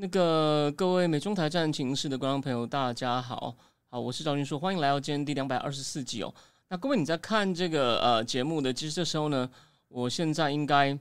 那个各位美中台战情室的观众朋友，大家好，好，我是赵军硕，欢迎来到今天第两百二十四集哦。那各位你在看这个呃节目的，其实这时候呢，我现在应该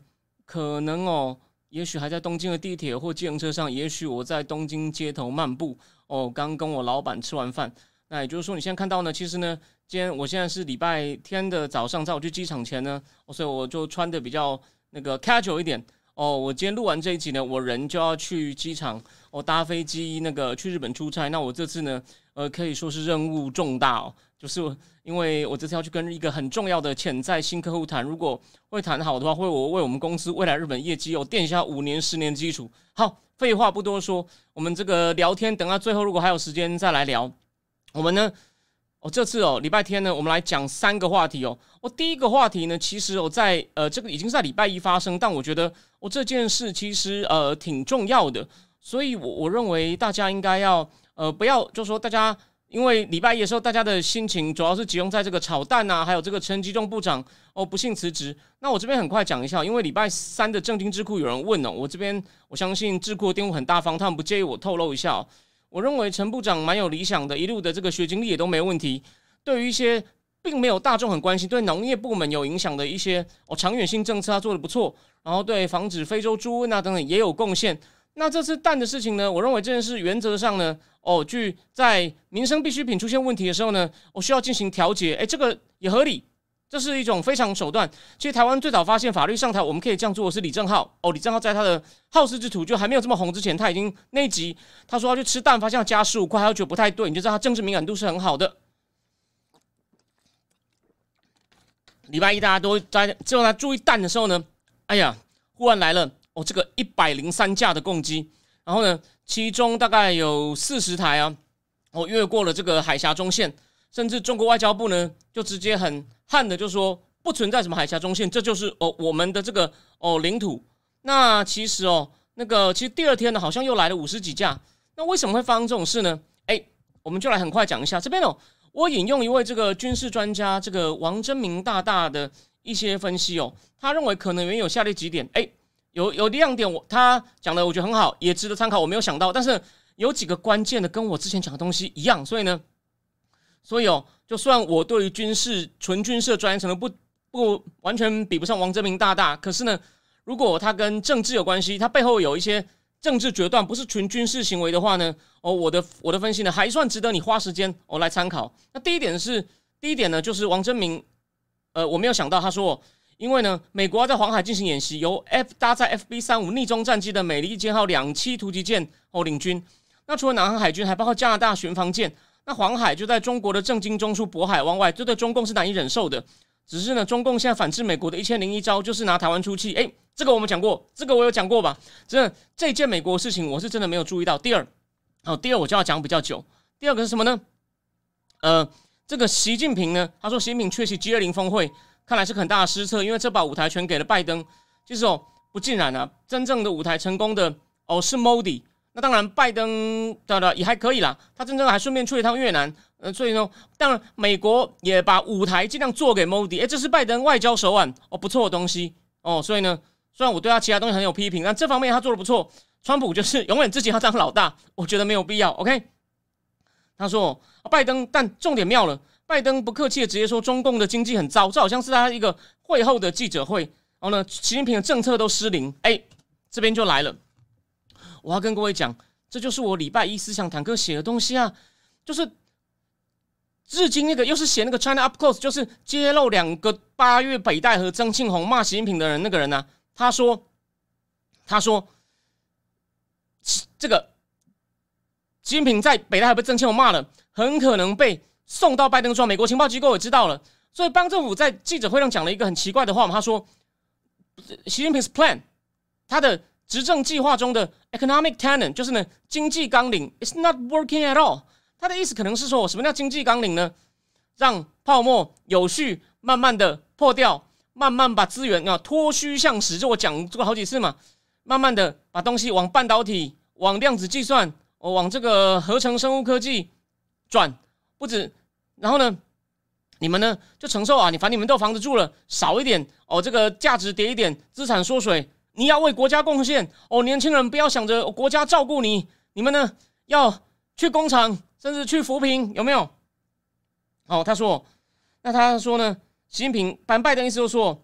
可能哦，也许还在东京的地铁或计程车上，也许我在东京街头漫步哦，刚跟我老板吃完饭。那也就是说，你现在看到呢，其实呢，今天我现在是礼拜天的早上，在我去机场前呢，所以我就穿的比较那个 casual 一点哦。我今天录完这一集呢，我人就要去机场，我搭飞机那个去日本出差。那我这次呢，呃，可以说是任务重大哦，就是因为我这次要去跟一个很重要的潜在新客户谈，如果会谈好的话，会我为我们公司未来日本业绩有垫下五年、十年基础。好，废话不多说，我们这个聊天等到最后，如果还有时间再来聊。我们呢，哦，这次哦，礼拜天呢，我们来讲三个话题哦。我第一个话题呢，其实我在呃，这个已经在礼拜一发生，但我觉得我这件事其实呃挺重要的，所以我我认为大家应该要呃不要就说大家因为礼拜一的时候大家的心情主要是集中在这个炒蛋呐，还有这个陈吉仲部长哦不幸辞职。那我这边很快讲一下，因为礼拜三的正经智库有人问哦，我这边我相信智库的电话很大方，他们不介意我透露一下。我认为陈部长蛮有理想的，一路的这个学经历也都没问题。对于一些并没有大众很关心、对农业部门有影响的一些哦长远性政策，他做的不错。然后对防止非洲猪瘟啊等等也有贡献。那这次蛋的事情呢？我认为这件事原则上呢，哦，据在民生必需品出现问题的时候呢，我需要进行调节。诶，这个也合理。这是一种非常手段。其实台湾最早发现法律上台，我们可以这样做的是李正浩。哦，李正浩在他的好事之徒就还没有这么红之前，他已经那集他说要去吃蛋，发现要加十五块，他就觉得不太对。你就知道他政治敏感度是很好的。礼拜一大家都在只有他注意蛋的时候呢，哎呀，忽然来了哦，这个一百零三架的攻击，然后呢，其中大概有四十台啊，哦越过了这个海峡中线。甚至中国外交部呢，就直接很悍的就说不存在什么海峡中线，这就是哦我们的这个哦领土。那其实哦那个其实第二天呢，好像又来了五十几架。那为什么会发生这种事呢？哎，我们就来很快讲一下这边哦。我引用一位这个军事专家这个王真明大大的一些分析哦，他认为可能原有下列几点。哎，有有亮点，我他讲的我觉得很好，也值得参考。我没有想到，但是有几个关键的跟我之前讲的东西一样，所以呢。所以哦，就算我对于军事纯军事的专业程度不不完全比不上王泽明大大，可是呢，如果他跟政治有关系，他背后有一些政治决断，不是纯军事行为的话呢，哦，我的我的分析呢，还算值得你花时间哦来参考。那第一点是，第一点呢，就是王真明，呃，我没有想到他说，因为呢，美国在黄海进行演习，由 F 搭载 FB 三五逆中战机的美利坚号两栖突击舰哦领军，那除了南韩海军，还包括加拿大巡防舰。那黄海就在中国的正经中枢渤海湾外，这对中共是难以忍受的。只是呢，中共现在反制美国的一千零一招，就是拿台湾出气。诶，这个我们讲过，这个我有讲过吧？真的，这件美国事情，我是真的没有注意到。第二，好，第二我就要讲比较久。第二个是什么呢？呃，这个习近平呢，他说习近平缺席 G 二零峰会，看来是很大的失策，因为这把舞台全给了拜登。其实哦，不尽然啊，真正的舞台成功的哦是 Modi。那当然，拜登的的也还可以啦。他真正还顺便去了一趟越南，呃，所以呢，当然美国也把舞台尽量做给 Modi。哎，这是拜登外交手腕哦，不错的东西哦。所以呢，虽然我对他其他东西很有批评，但这方面他做的不错。川普就是永远自己要当老大，我觉得没有必要。OK，他说拜登，但重点妙了，拜登不客气的直接说中共的经济很糟，这好像是他一个会后的记者会。然后呢，习近平的政策都失灵。哎，这边就来了。我要跟各位讲，这就是我礼拜一思想坦克写的东西啊，就是至今那个又是写那个 China Up Close，就是揭露两个八月北戴和曾庆红骂习近平的人那个人呢，他说，他说，这个习近平在北戴河被曾庆红骂了，很可能被送到拜登庄，美国情报机构也知道了，所以邦政府在记者会上讲了一个很奇怪的话嘛，他说，习近平是 plan，他的。执政计划中的 economic tenet，就是呢经济纲领，it's not working at all。他的意思可能是说，什么叫经济纲领呢？让泡沫有序、慢慢的破掉，慢慢把资源啊脱虚向实，就我讲过好几次嘛，慢慢的把东西往半导体、往量子计算、往这个合成生物科技转，不止，然后呢？你们呢就承受啊！你反正你们都房子住了，少一点哦，这个价值跌一点，资产缩水，你要为国家贡献哦。年轻人不要想着国家照顾你，你们呢要去工厂，甚至去扶贫，有没有？哦，他说，那他说呢？习近平，反拜登意思就是说，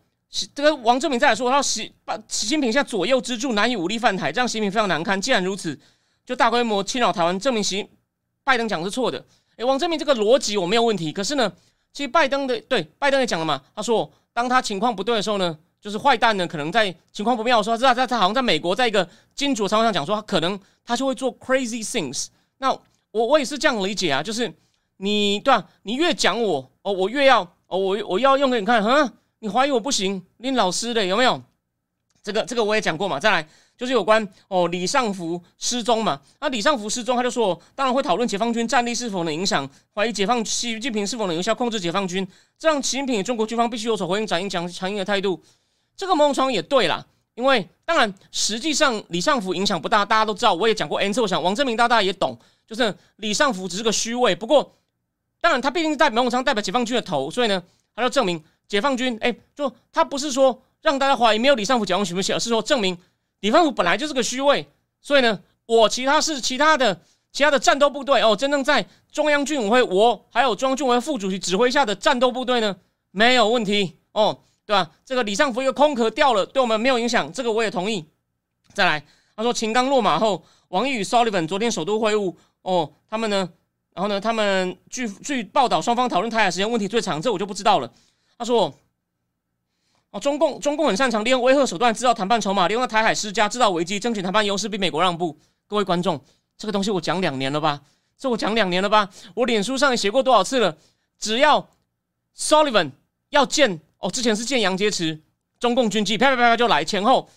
这个王正明再来说，他说习习近平现在左右支柱难以武力犯台，这样习近平非常难堪。既然如此，就大规模侵扰台湾，证明习拜登讲是错的。诶，王正明这个逻辑我没有问题，可是呢？其实拜登的对拜登也讲了嘛，他说当他情况不对的时候呢，就是坏蛋呢可能在情况不妙的时候，他他他好像在美国在一个金主场合上讲说，他可能他就会做 crazy things。那我我也是这样理解啊，就是你对啊，你越讲我哦，我越要哦，我我要用给你看，哼，你怀疑我不行，你老师的有没有？这个这个我也讲过嘛，再来。就是有关哦，李尚福失踪嘛？那李尚福失踪，他就说，当然会讨论解放军战力是否能影响，怀疑解放习近平是否能有效控制解放军，这样习近平中国军方必须有所回应，展现强强硬的态度。这个某种也对啦，因为当然实际上李尚福影响不大，大家都知道，我也讲过 N 次，我想王正明大大也懂，就是李尚福只是个虚位。不过，当然他毕竟在某种程度代表解放军的头，所以呢，他就证明解放军，哎，就他不是说让大家怀疑没有李尚福解放军不行，而是说证明。李方福本来就是个虚位，所以呢，我其他是其他的其他的战斗部队哦，真正在中央军委会，我还有中央军委副主席指挥下的战斗部队呢，没有问题哦，对吧？这个李尚福一个空壳掉了，对我们没有影响，这个我也同意。再来，他说秦刚落马后，王毅与 Sullivan 昨天首都会晤哦，他们呢，然后呢，他们据据报道，双方讨论台海时间问题最长，这我就不知道了。他说。哦，中共中共很擅长利用威吓手段制造谈判筹码，利用台海施加制造危机，争取谈判优势，逼美国让步。各位观众，这个东西我讲两年了吧？这我讲两年了吧？我脸书上也写过多少次了？只要 Sullivan 要见哦，之前是见杨洁篪，中共军机啪啪啪啪就来，前后，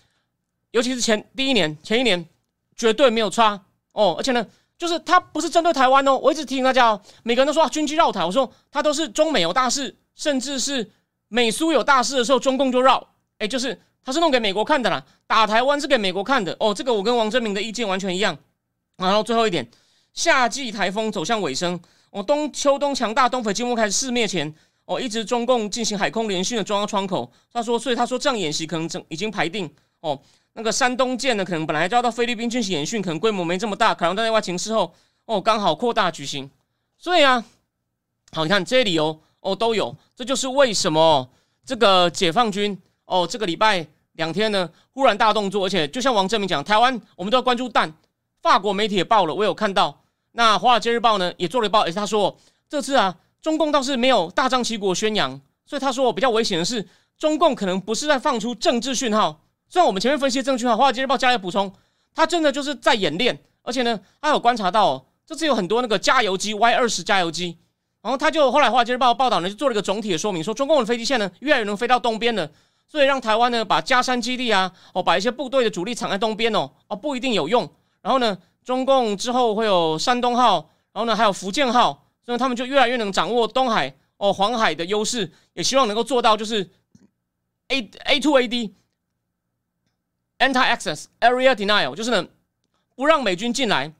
尤其是前第一年、前一年绝对没有差哦。而且呢，就是他不是针对台湾哦，我一直提醒大家哦，每个人都说军机绕台，我说他都是中美有大事，甚至是。美苏有大事的时候，中共就绕，哎，就是他是弄给美国看的啦。打台湾是给美国看的哦。这个我跟王振明的意见完全一样。然后最后一点，夏季台风走向尾声，哦，冬秋冬强大东北季风开始肆灭前，哦，一直中共进行海空联训的中央窗口。他说，所以他说这样演习可能整已经排定哦。那个山东舰呢，可能本来就要到菲律宾进行演训，可能规模没这么大，可能在内外情势后，哦，刚好扩大举行。所以啊，好，你看这些理由。哦，都有，这就是为什么这个解放军哦，这个礼拜两天呢，忽然大动作，而且就像王正明讲，台湾我们都要关注弹，法国媒体也报了，我有看到，那华尔街日报呢也做了一报，而且他说这次啊，中共倒是没有大张旗鼓宣扬，所以他说比较危险的是，中共可能不是在放出政治讯号，虽然我们前面分析的证据哈，华尔街日报加以补充，他真的就是在演练，而且呢，他有观察到这次有很多那个加油机 Y 二十加油机。然后他就后来《华尔街日报》报道呢，就做了一个总体的说明，说中共的飞机线呢越来越能飞到东边了，所以让台湾呢把加山基地啊，哦把一些部队的主力藏在东边哦，哦不一定有用。然后呢，中共之后会有山东号，然后呢还有福建号，所以他们就越来越能掌握东海哦黄海的优势，也希望能够做到就是 A A to A D Anti Access Area Denial，就是呢不让美军进来，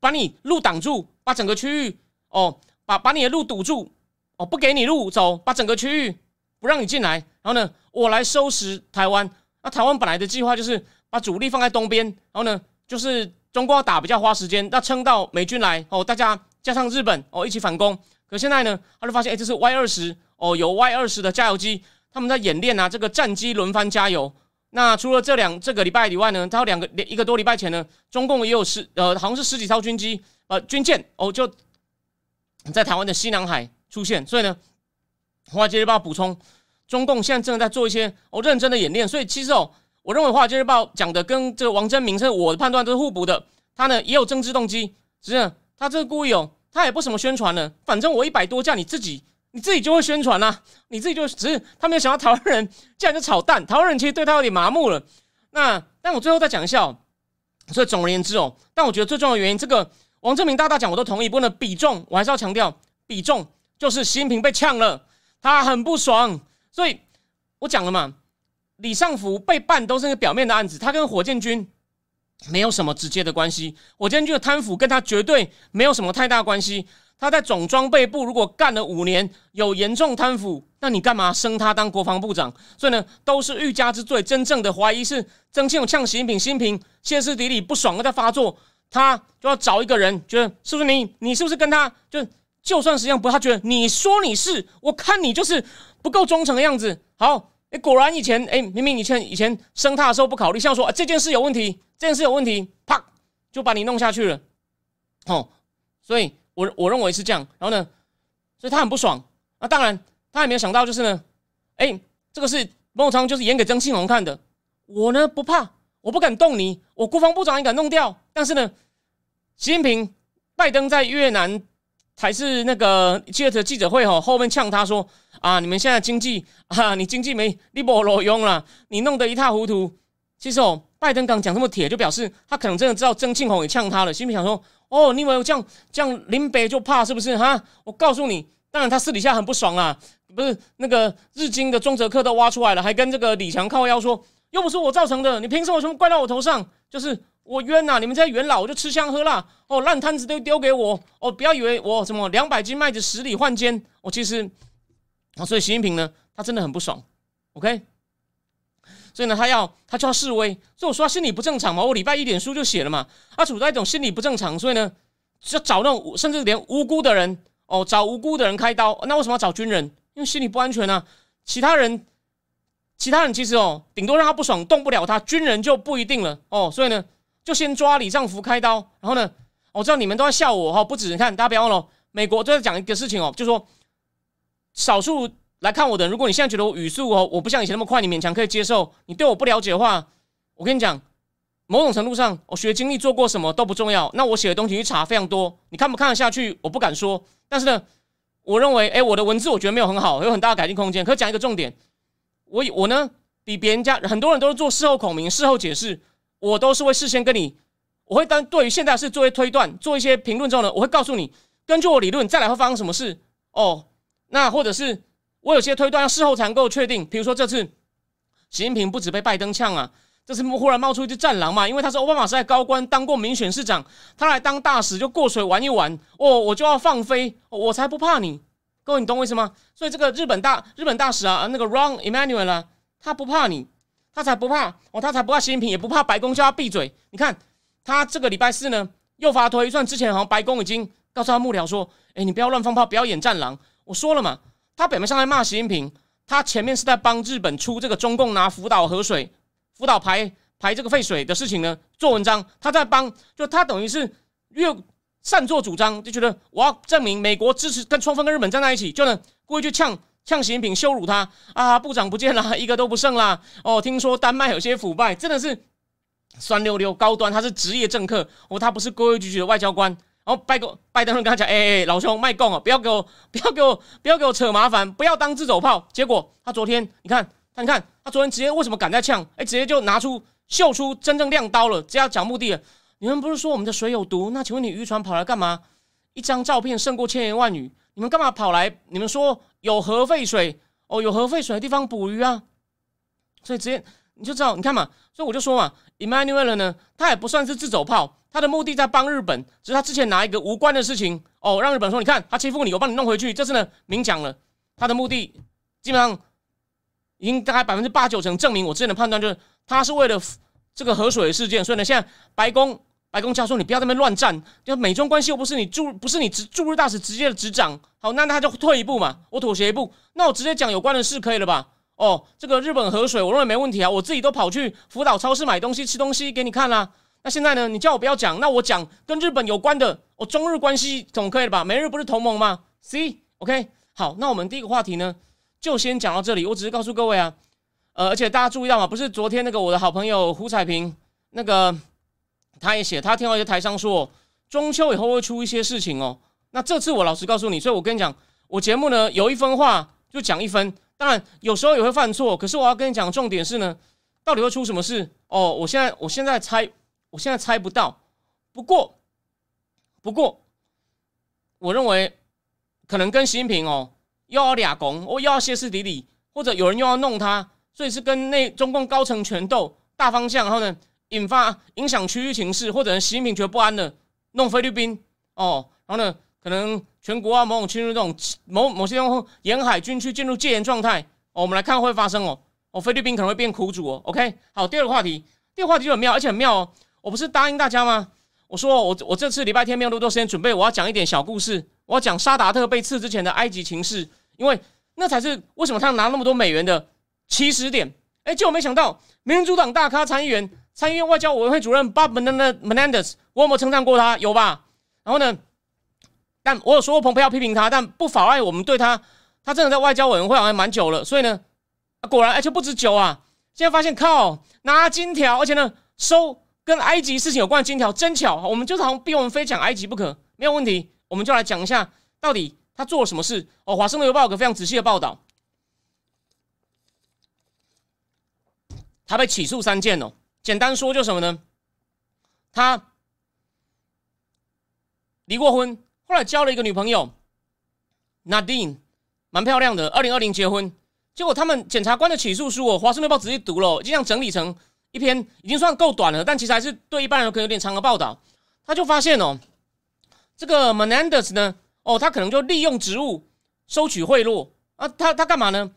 把你路挡住，把整个区域哦。把把你的路堵住，哦，不给你路走，把整个区域不让你进来，然后呢，我来收拾台湾。那台湾本来的计划就是把主力放在东边，然后呢，就是中国要打比较花时间，那撑到美军来哦，大家加上日本哦一起反攻。可现在呢，他就发现，哎，这是 Y 二十哦，有 Y 二十的加油机，他们在演练啊，这个战机轮番加油。那除了这两这个礼拜以外呢，他有两个一个多礼拜前呢，中共也有十呃，好像是十几艘军机呃军舰哦就。在台湾的西南海出现，所以呢，华尔街日报补充，中共现在正在做一些哦认真的演练，所以其实哦，我认为华尔街日报讲的跟这个王真明是我的判断都是互补的，他呢也有政治动机，只是他这个故意哦，他也不什么宣传呢，反正我一百多架，你自己你自己就会宣传啦，你自己就只是他没有想到台湾人竟然就炒蛋，台湾人其实对他有点麻木了，那但我最后再讲一下，哦，所以总而言之哦，但我觉得最重要的原因，这个王正明大大讲我都同意，不过呢比重我还是要强调，比重就是习近平被呛了，他很不爽，所以我讲了嘛，李尚福被办都是个表面的案子，他跟火箭军。没有什么直接的关系，火箭军的贪腐跟他绝对没有什么太大关系。他在总装备部如果干了五年，有严重贪腐，那你干嘛升他当国防部长？所以呢，都是欲加之罪。真正的怀疑是曾庆勇呛习近平，习近平歇斯底里不爽在发作，他就要找一个人，觉得是不是你？你是不是跟他就就算实际上不，他觉得你说你是，我看你就是不够忠诚的样子。好。哎，果然以前哎，明明以前以前升他的时候不考虑，像说啊这件事有问题，这件事有问题，啪就把你弄下去了，哦，所以我我认为是这样。然后呢，所以他很不爽。那当然，他也没有想到就是呢，哎，这个是孟昌就是演给曾庆红看的。我呢不怕，我不敢动你，我国防部长也敢弄掉。但是呢，习近平、拜登在越南。才是那个接着记者会吼，后面呛他说啊，你们现在经济啊，你经济没你不裸用了，你弄得一塌糊涂。其实哦，拜登刚讲这么铁，就表示他可能真的知道曾庆红也呛他了，心里想说哦，你以为我这样这样林北就怕是不是哈？我告诉你，当然他私底下很不爽啊，不是那个日经的中泽克都挖出来了，还跟这个李强靠腰说，又不是我造成的，你凭什么全部怪到我头上？就是。我冤呐！你们这些元老，我就吃香喝辣哦，烂摊子都丢给我哦！不要以为我什么两百斤麦子十里换肩，我其实啊，所以习近平呢，他真的很不爽，OK？所以呢，他要他就要示威，所以我说他心理不正常嘛。我礼拜一点书就写了嘛，他处在一种心理不正常，所以呢，要找那种甚至连无辜的人哦，找无辜的人开刀。那为什么要找军人？因为心里不安全啊。其他人，其他人其实哦，顶多让他不爽，动不了他，军人就不一定了哦。所以呢。就先抓李尚福开刀，然后呢，我知道你们都在笑我哈，不止你看，大家不要忘了，美国都在讲一个事情哦，就说少数来看我的，如果你现在觉得我语速哦，我不像以前那么快，你勉强可以接受，你对我不了解的话，我跟你讲，某种程度上，我学经历做过什么都不重要，那我写的东西去查非常多，你看不看得下去，我不敢说，但是呢，我认为，哎，我的文字我觉得没有很好，有很大的改进空间，可讲一个重点，我我呢比别人家很多人都是做事后孔明，事后解释。我都是会事先跟你，我会当对于现在是做一推断，做一些评论之后呢，我会告诉你，根据我理论再来会发生什么事哦。那或者是我有些推断要事后才能够确定，比如说这次习近平不止被拜登呛啊，这次忽然冒出一只战狼嘛，因为他是奥巴马时代高官，当过民选市长，他来当大使就过水玩一玩哦，我就要放飞，我才不怕你，各位你懂我意思吗？所以这个日本大日本大使啊，那个 Ron Emanuel 啊，他不怕你。他才不怕哦，他才不怕习近平，也不怕白宫叫他闭嘴。你看他这个礼拜四呢，又发推算，之前好像白宫已经告诉他幕僚说：“哎，你不要乱放炮，不要演战狼。”我说了嘛，他表面上在骂习近平，他前面是在帮日本出这个中共拿福岛核水、福岛排排这个废水的事情呢做文章。他在帮，就他等于是越擅作主张，就觉得我要证明美国支持跟冲锋跟日本站在一起，就能故意去呛。呛习近平羞辱他啊！部长不见了，一个都不剩啦！哦，听说丹麦有些腐败，真的是酸溜溜高端。他是职业政客哦，他不是规规矩矩的外交官。然后拜个拜登跟他讲：“哎哎，老兄卖供啊，不要给我，不要给我，不要给我扯麻烦，不要当自走炮。”结果他昨天，你看他，你看他昨天直接为什么敢在呛？哎，直接就拿出秀出真正亮刀了，这样讲目的了。你们不是说我们的水有毒？那请问你渔船跑来干嘛？一张照片胜过千言万语。你们干嘛跑来？你们说有核废水哦，有核废水的地方捕鱼啊，所以直接你就知道，你看嘛，所以我就说嘛，Emmanuel 呢，他也不算是自走炮，他的目的在帮日本，只是他之前拿一个无关的事情哦，让日本说，你看他欺负你，我帮你弄回去，这次呢明讲了，他的目的基本上已经大概百分之八九成证明我之前的判断就是他是为了这个河水事件，所以呢，现在白宫。白宫教授，你不要在那边乱战，就美中关系又不是你驻不是你驻驻日大使直接的执掌，好，那他就退一步嘛，我妥协一步，那我直接讲有关的事可以了吧？哦，这个日本河水，我认为没问题啊，我自己都跑去福岛超市买东西吃东西给你看啦。那现在呢，你叫我不要讲，那我讲跟日本有关的，我中日关系总可以了吧？美日不是同盟吗？C，OK，好，那我们第一个话题呢，就先讲到这里。我只是告诉各位啊，呃，而且大家注意到吗，不是昨天那个我的好朋友胡彩萍那个。他也写，他听到一些台商说，中秋以后会出一些事情哦。那这次我老实告诉你，所以我跟你讲，我节目呢有一分话就讲一分，当然有时候也会犯错，可是我要跟你讲重点是呢，到底会出什么事？哦，我现在我现在猜，我现在猜不到。不过，不过，我认为可能跟习近平哦又要俩拱，哦又要歇斯底里，或者有人又要弄他，所以是跟那中共高层权斗大方向，然后呢引发影响区域情势，或者习近平觉得不安的弄菲律宾哦，然后呢可能全国啊某种侵入这种某某些地方沿海军区进入戒严状态，我们来看会发生哦。哦，菲律宾可能会变苦主哦。OK，好，第二个话题，第二个话题就很妙，而且很妙哦。我不是答应大家吗？我说我我这次礼拜天没有那么多时间准备，我要讲一点小故事，我要讲沙达特被刺之前的埃及情势，因为那才是为什么他拿那么多美元的起始点。哎，结果没想到民主党大咖参议员、参议院外交委员会主任 Bob Menendez，我有没有称赞过他？有吧？然后呢？但我有说过蓬佩要批评他，但不妨碍我们对他，他真的在外交委员会好像蛮久了，所以呢。果然，而且不止久啊！现在发现，靠，拿金条，而且呢，收跟埃及事情有关的金条，真巧！我们就是好像逼我们非讲埃及不可，没有问题。我们就来讲一下，到底他做了什么事哦。华盛顿邮报有个非常仔细的报道，他被起诉三件哦。简单说，就什么呢？他离过婚，后来交了一个女朋友，Nadine，蛮漂亮的。二零二零结婚。结果他们检察官的起诉书，哦，华盛顿邮报仔细读了，就这样整理成一篇，已经算够短了，但其实还是对一般人可能有点长的报道。他就发现哦，这个 Menendez 呢，哦，他可能就利用职务收取贿赂啊，他他干嘛呢？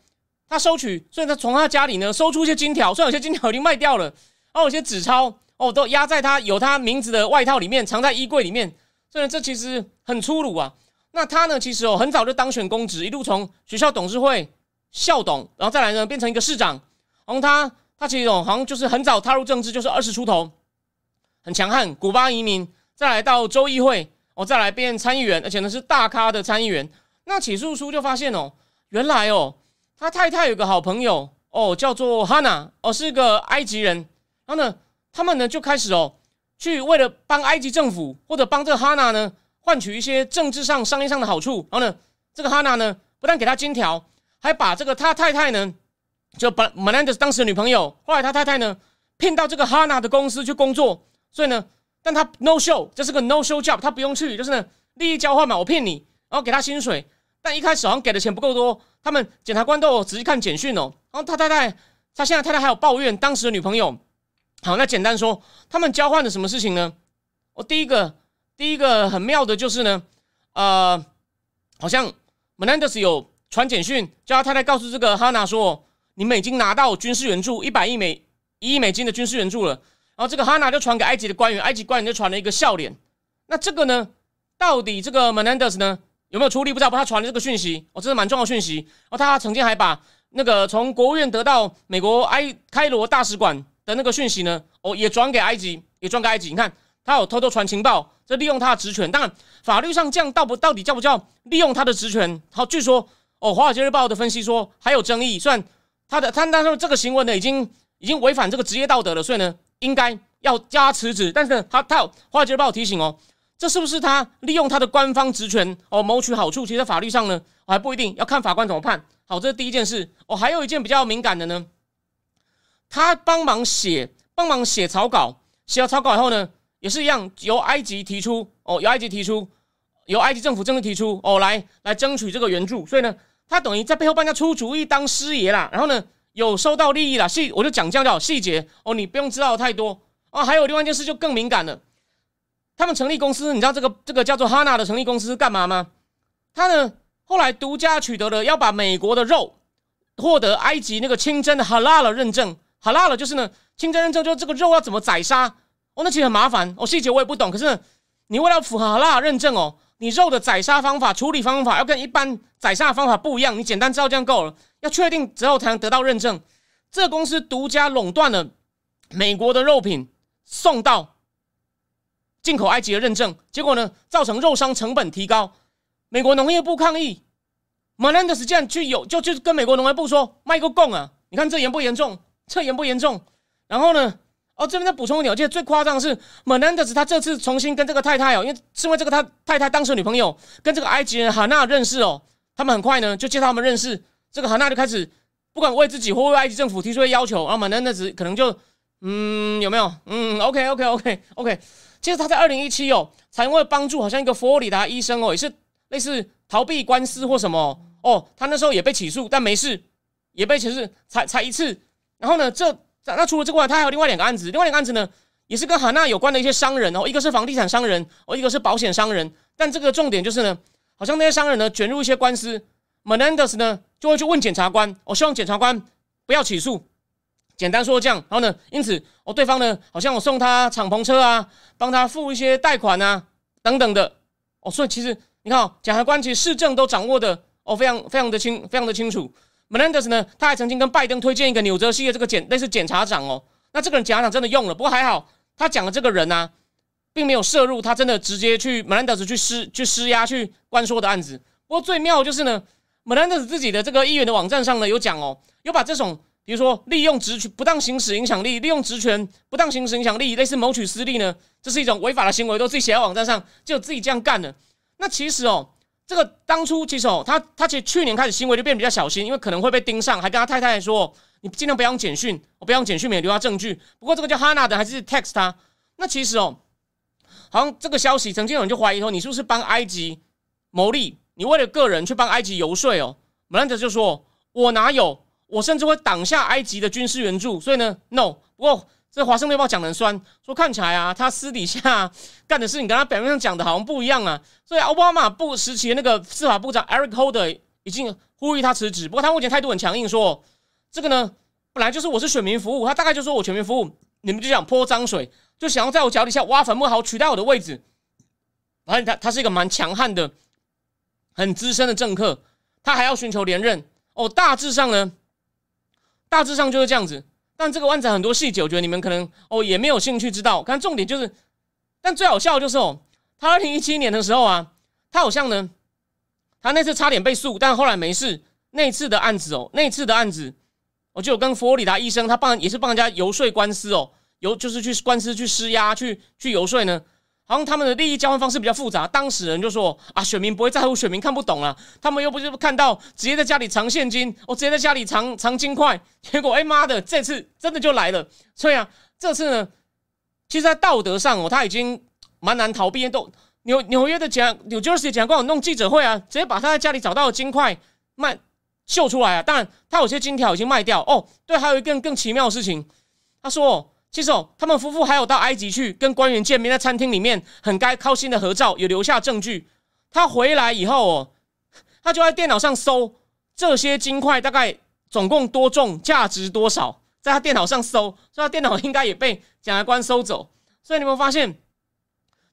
他收取，所以他从他家里呢收出一些金条，虽然有些金条已经卖掉了，然后有些纸钞哦都压在他有他名字的外套里面，藏在衣柜里面，所以这其实很粗鲁啊。那他呢，其实哦很早就当选公职，一路从学校董事会。校董，然后再来呢，变成一个市长。然后他，他其实好像就是很早踏入政治，就是二十出头，很强悍。古巴移民，再来到州议会，哦，再来变参议员，而且呢是大咖的参议员。那起诉书就发现哦，原来哦，他太太有个好朋友哦，叫做哈娜，哦，是个埃及人。然后呢，他们呢就开始哦，去为了帮埃及政府或者帮这个哈娜呢，换取一些政治上、商业上的好处。然后呢，这个哈娜呢，不但给他金条。还把这个他太太呢，就把 Menendez 当时的女朋友，后来他太太呢骗到这个 Hana 的公司去工作，所以呢，但他 no show，这是个 no show job，他不用去，就是呢利益交换嘛，我骗你，然后给他薪水，但一开始好像给的钱不够多，他们检察官都仔细看简讯哦，然后他太太，他现在太太还有抱怨当时的女朋友，好，那简单说，他们交换的什么事情呢？我第一个第一个很妙的就是呢，呃，好像 Menendez 有。传简讯叫他太太告诉这个哈娜说：“你们已经拿到军事援助一百亿美一亿美金的军事援助了。”然后这个哈娜就传给埃及的官员，埃及官员就传了一个笑脸。那这个呢，到底这个 Menendez 呢有没有出力不知道？不，他传了这个讯息，哦，这是蛮重要的讯息。然后他曾经还把那个从国务院得到美国埃开罗大使馆的那个讯息呢，哦，也转给埃及，也转给埃及。你看，他有偷偷传情报，这利用他的职权。当然，法律上这样到不到底叫不叫利用他的职权？好，据说。哦，《华尔街日报》的分析说还有争议，算他的他他说这个行为呢已经已经违反这个职业道德了，所以呢应该要叫他辞职。但是呢他他《华尔街日报》提醒哦，这是不是他利用他的官方职权哦谋取好处？其实法律上呢还不一定要看法官怎么判。好，这是第一件事。哦，还有一件比较敏感的呢，他帮忙写帮忙写草稿，写了草稿以后呢也是一样由埃及提出哦，由埃及提出，由埃及政府正式提出哦来来争取这个援助，所以呢。他等于在背后帮人家出主意当师爷啦，然后呢有收到利益啦，细我就讲这样叫细节哦，你不用知道太多哦。还有另外一件事就更敏感了，他们成立公司，你知道这个这个叫做哈娜的成立公司是干嘛吗？他呢后来独家取得了要把美国的肉获得埃及那个清真的哈拉了认证，哈拉了就是呢清真认证就是这个肉要怎么宰杀哦，那其实很麻烦哦，细节我也不懂，可是你为了符合哈拉认证哦。你肉的宰杀方法、处理方法要跟一般宰杀方法不一样，你简单知道这样够了。要确定之后才能得到认证。这公司独家垄断了美国的肉品送到进口埃及的认证，结果呢，造成肉商成本提高。美国农业部抗议，马兰德斯这样去有就就跟美国农业部说卖个供啊！你看这严不严重？这严不严重？然后呢？哦，这边再补充一点，我记得最夸张的是 Menendez，他这次重新跟这个太太哦，因为是因为这个他太太当时的女朋友跟这个埃及人哈娜认识哦，他们很快呢就介绍他们认识，这个哈娜就开始不管为自己或为埃及政府提出的要求，然后马南德斯可能就嗯有没有嗯 OK OK OK OK，其实他在二零一七哦，才因为帮助好像一个佛罗里达医生哦，也是类似逃避官司或什么哦，他那时候也被起诉，但没事，也被起诉才才一次。然后呢，这那那除了这个外，他还有另外两个案子，另外两个案子呢也是跟哈娜有关的一些商人哦，一个是房地产商人哦，一个是保险商人，但这个重点就是呢，好像那些商人呢卷入一些官司，Menendez 呢就会去问检察官，我希望检察官不要起诉。简单说这样，然后呢，因此哦，对方呢好像我送他敞篷车啊，帮他付一些贷款啊等等的哦，所以其实你看哦，检察官其实市政都掌握的哦，非常非常的清，非常的清楚。Menendez 呢，他还曾经跟拜登推荐一个纽泽西的这个检类似检察长哦，那这个人检察长真的用了，不过还好，他讲的这个人呢，并没有涉入他真的直接去 Menendez 去施去施压去关说的案子。不过最妙就是呢，Menendez 自己的这个议员的网站上呢有讲哦，有把这种。比如说，利用职权不当行使影响力，利用职权不当行使影响力，类似谋取私利呢，这是一种违法的行为，都自己写在网站上，就自己这样干的。那其实哦，这个当初其实哦，他他其实去年开始行为就变比较小心，因为可能会被盯上，还跟他太太说，你尽量不要用简讯，我不要用简讯，免留下证据。不过这个叫哈娜的还是 text 他。那其实哦，好像这个消息，曾经有人就怀疑说，你是不是帮埃及牟利？你为了个人去帮埃及游说哦？姆兰德就说，我哪有？我甚至会挡下埃及的军事援助，所以呢，no。不过这华盛顿报讲的酸，说看起来啊，他私底下干的事情跟他表面上讲的好像不一样啊。所以奥巴马部时期的那个司法部长 Eric Holder 已经呼吁他辞职，不过他目前态度很强硬，说这个呢本来就是我是选民服务，他大概就说我全民服务，你们就想泼脏水，就想要在我脚底下挖坟墓，好取代我的位置。反正他他是一个蛮强悍的、很资深的政客，他还要寻求连任哦。大致上呢。大致上就是这样子，但这个案子很多细节，我觉得你们可能哦也没有兴趣知道。但重点就是，但最好笑的就是哦，他二零一七年的时候啊，他好像呢，他那次差点被诉，但后来没事。那次的案子哦，那次的案子，我就跟佛罗里达医生，他帮也是帮人家游说官司哦，游就是去官司去施压，去去游说呢。好像他们的利益交换方式比较复杂，当事人就说啊，选民不会在乎，选民看不懂啊，他们又不是看到直接在家里藏现金，我直接在家里藏藏金块，结果哎妈的，这次真的就来了。所以啊，这次呢，其实，在道德上哦，他已经蛮难逃避。都纽纽约的检纽约市检察官有弄记者会啊，直接把他在家里找到的金块卖秀出来啊。当然，他有些金条已经卖掉哦。对，还有一更更奇妙的事情，他说。其实哦，他们夫妇还有到埃及去跟官员见面，在餐厅里面很该高兴的合照，有留下证据。他回来以后哦，他就在电脑上搜这些金块大概总共多重，价值多少，在他电脑上搜，所以他电脑应该也被检察官收走。所以你们发现，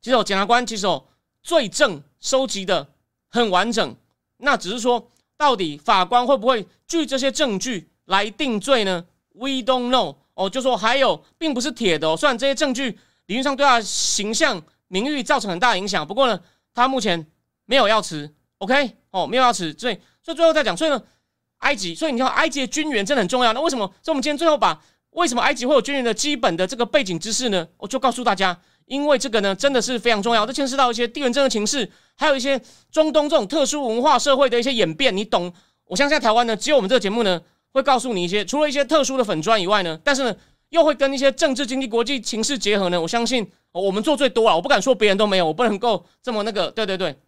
其实哦，检察官其实哦，罪证收集的很完整，那只是说到底法官会不会据这些证据来定罪呢？We don't know。哦，就说还有，并不是铁的哦。虽然这些证据理论上对他形象、名誉造成很大影响，不过呢，他目前没有要辞。OK，哦，没有要辞。所以，所以最后再讲，所以呢，埃及，所以你看，埃及的军援真的很重要。那为什么？所以我们今天最后把为什么埃及会有军援的基本的这个背景知识呢？我就告诉大家，因为这个呢，真的是非常重要。这牵涉到一些地缘政治情势，还有一些中东这种特殊文化社会的一些演变。你懂？我相信在台湾呢，只有我们这个节目呢。会告诉你一些，除了一些特殊的粉砖以外呢，但是呢，又会跟一些政治、经济、国际情势结合呢。我相信我们做最多了，我不敢说别人都没有，我不能够这么那个。对对对，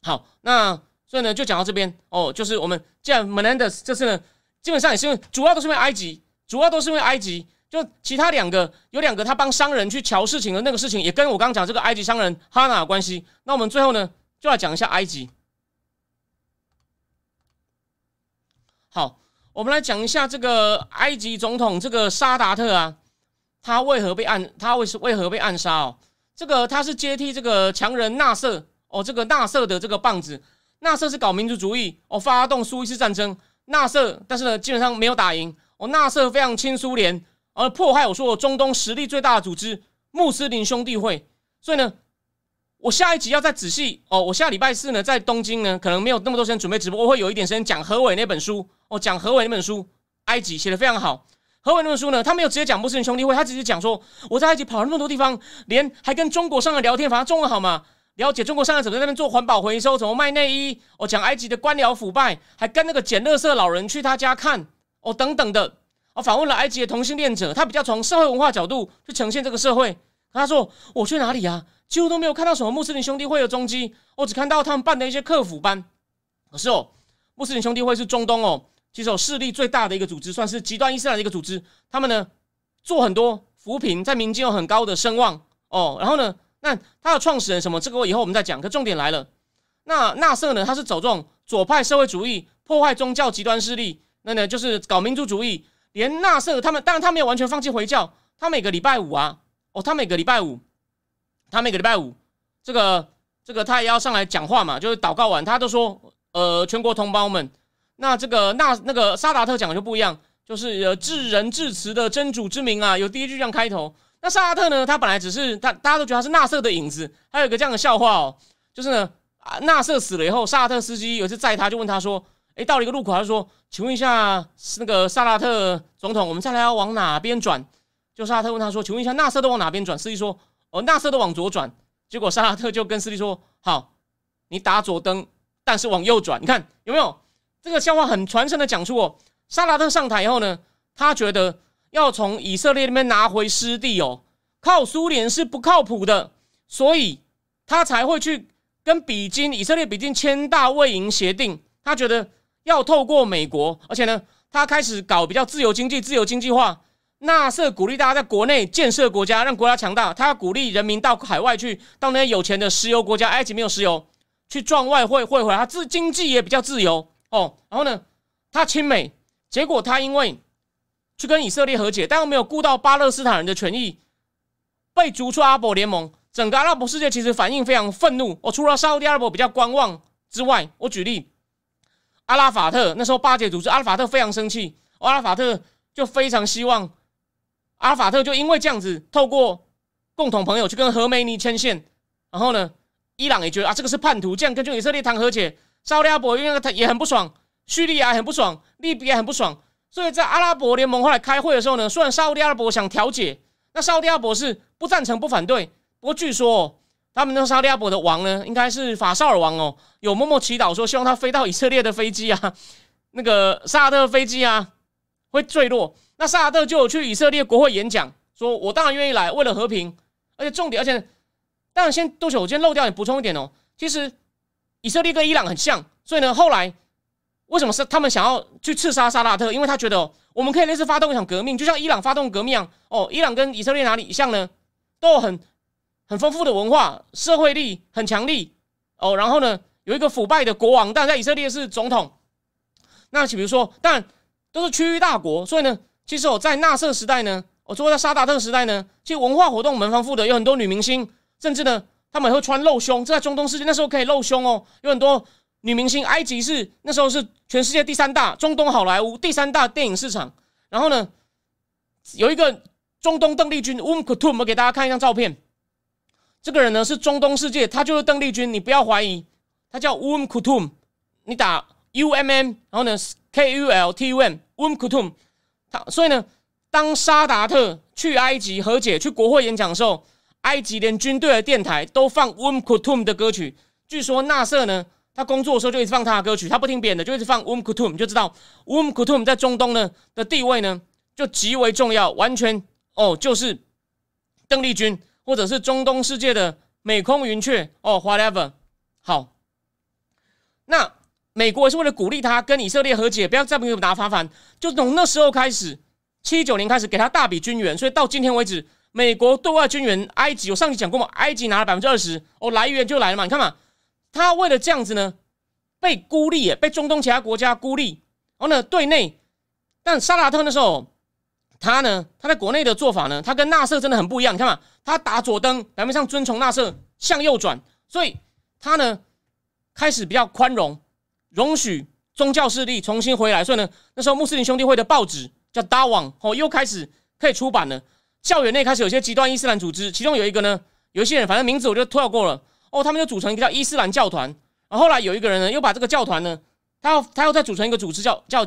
好，那所以呢，就讲到这边哦，就是我们既然 Menendez 这次呢，基本上也是主要都是因为埃及，主要都是因为埃及，就其他两个有两个他帮商人去瞧事情的那个事情，也跟我刚刚讲这个埃及商人哈娜有关系。那我们最后呢，就来讲一下埃及。好。我们来讲一下这个埃及总统这个沙达特啊，他为何被暗？他为是为何被暗杀哦？这个他是接替这个强人纳瑟哦，这个纳瑟的这个棒子。纳瑟是搞民族主义哦，发动苏伊士战争。纳瑟，但是呢，基本上没有打赢哦。纳瑟非常亲苏联，而迫害我说我中东实力最大的组织穆斯林兄弟会。所以呢。我下一集要再仔细哦，我下礼拜四呢在东京呢，可能没有那么多时间准备直播，我会有一点时间讲何伟那本书哦，讲何伟那本书，埃及写的非常好。何伟那本书呢，他没有直接讲穆斯林兄弟会，他只是讲说我在埃及跑了那么多地方，连还跟中国商人聊天，反正中文好嘛，了解中国商人怎么在那边做环保回收，怎么卖内衣。我讲埃及的官僚腐败，还跟那个捡垃圾老人去他家看哦等等的。哦，访问了埃及的同性恋者，他比较从社会文化角度去呈现这个社会。他说：“我去哪里啊？几乎都没有看到什么穆斯林兄弟会的踪迹，我只看到他们办的一些客服班。可是哦，穆斯林兄弟会是中东哦，其实有势力最大的一个组织，算是极端伊斯兰的一个组织。他们呢做很多扶贫，在民间有很高的声望哦。然后呢，那他的创始人什么，这个我以后我们再讲。可重点来了，那纳瑟呢，他是走这种左派社会主义，破坏宗教极端势力，那呢就是搞民族主义。”连纳瑟他们，当然他没有完全放弃回教，他每个礼拜五啊，哦，他每个礼拜五，他每个礼拜五，这个这个他也要上来讲话嘛，就是祷告完，他都说，呃，全国同胞们，那这个纳那个萨达特讲的就不一样，就是呃至仁至慈的真主之名啊，有第一句这样开头。那萨达特呢，他本来只是他大家都觉得他是纳瑟的影子，还有一个这样的笑话哦，就是呢，啊纳瑟死了以后，萨达特司机有一次载他，就问他说。哎，到了一个路口，他说：“请问一下，那个萨拉特总统，我们再来要往哪边转？”就萨拉特问他说：“请问一下，纳瑟都往哪边转？”司机说：“哦，纳瑟都往左转。”结果萨拉特就跟司机说：“好，你打左灯，但是往右转。”你看有没有这个笑话很传神的讲出哦？萨拉特上台以后呢，他觉得要从以色列那边拿回失地哦，靠苏联是不靠谱的，所以他才会去跟比金以色列比金签大卫营协定。他觉得。要透过美国，而且呢，他开始搞比较自由经济、自由经济化。纳瑟鼓励大家在国内建设国家，让国家强大。他要鼓励人民到海外去，到那些有钱的石油国家，埃及没有石油，去赚外汇汇回来。他自经济也比较自由哦。然后呢，他亲美，结果他因为去跟以色列和解，但又没有顾到巴勒斯坦人的权益，被逐出阿拉伯联盟。整个阿拉伯世界其实反应非常愤怒。哦，除了沙特阿拉伯比较观望之外，我举例。阿拉法特那时候巴结组织，阿拉法特非常生气，阿拉法特就非常希望，阿法特就因为这样子，透过共同朋友去跟何梅尼牵线，然后呢，伊朗也觉得啊，这个是叛徒，这样跟就以色列谈和解，沙特阿拉伯因为他也很不爽，叙利亚很不爽，利比亚很不爽，所以在阿拉伯联盟后来开会的时候呢，虽然沙特阿拉伯想调解，那沙特阿拉伯是不赞成不反对，不过据说哦。他们那沙利阿伯的王呢，应该是法绍尔王哦，有默默祈祷说，希望他飞到以色列的飞机啊，那个沙特飞机啊会坠落。那沙特就有去以色列国会演讲，说我当然愿意来，为了和平。而且重点，而且当然先多久，我今天漏掉，你补充一点哦。其实以色列跟伊朗很像，所以呢，后来为什么是他们想要去刺杀萨拉特？因为他觉得我们可以类似发动一场革命，就像伊朗发动革命一样。哦，伊朗跟以色列哪里像呢？都有很。很丰富的文化，社会力很强力哦。然后呢，有一个腐败的国王，但在以色列是总统。那比如说，但都是区域大国，所以呢，其实我在纳瑟时代呢，我说在沙达特时代呢，其实文化活动蛮丰富的，有很多女明星，甚至呢，他们会穿露胸。这在中东世界那时候可以露胸哦，有很多女明星。埃及是那时候是全世界第三大中东好莱坞第三大电影市场。然后呢，有一个中东邓丽君，Wum Kutum，我给大家看一张照片。这个人呢是中东世界，他就是邓丽君，你不要怀疑，他叫 Wum Kutum 你打 U M M，然后呢 K U L T U M，Wum Kutum 他所以呢，当沙达特去埃及和解、去国会演讲的时候，埃及连军队的电台都放 w u m Kulthum 的歌曲。据说纳瑟呢，他工作的时候就一直放他的歌曲，他不听别人的，就一直放 w u m Kulthum，就知道 w u m Kulthum 在中东呢的地位呢就极为重要，完全哦就是邓丽君。或者是中东世界的美空云雀哦，whatever，好，那美国是为了鼓励他跟以色列和解，不要再给我拿麻烦，就从那时候开始，七九年开始给他大笔军援，所以到今天为止，美国对外军援埃及，我上期讲过嘛，埃及拿了百分之二十，哦，来源就来了嘛，你看嘛，他为了这样子呢，被孤立，被中东其他国家孤立，然后呢，对内，但沙拉特那时候。他呢？他在国内的做法呢？他跟纳瑟真的很不一样。你看嘛，他打左灯，表面上遵从纳瑟，向右转，所以他呢开始比较宽容，容许宗教势力重新回来。所以呢，那时候穆斯林兄弟会的报纸叫《达网》哦，又开始可以出版了。校园内开始有些极端伊斯兰组织，其中有一个呢，有一些人，反正名字我就跳过了。哦，他们就组成一个叫伊斯兰教团。然后后来有一个人呢，又把这个教团呢，他要他要再组成一个组织，叫叫。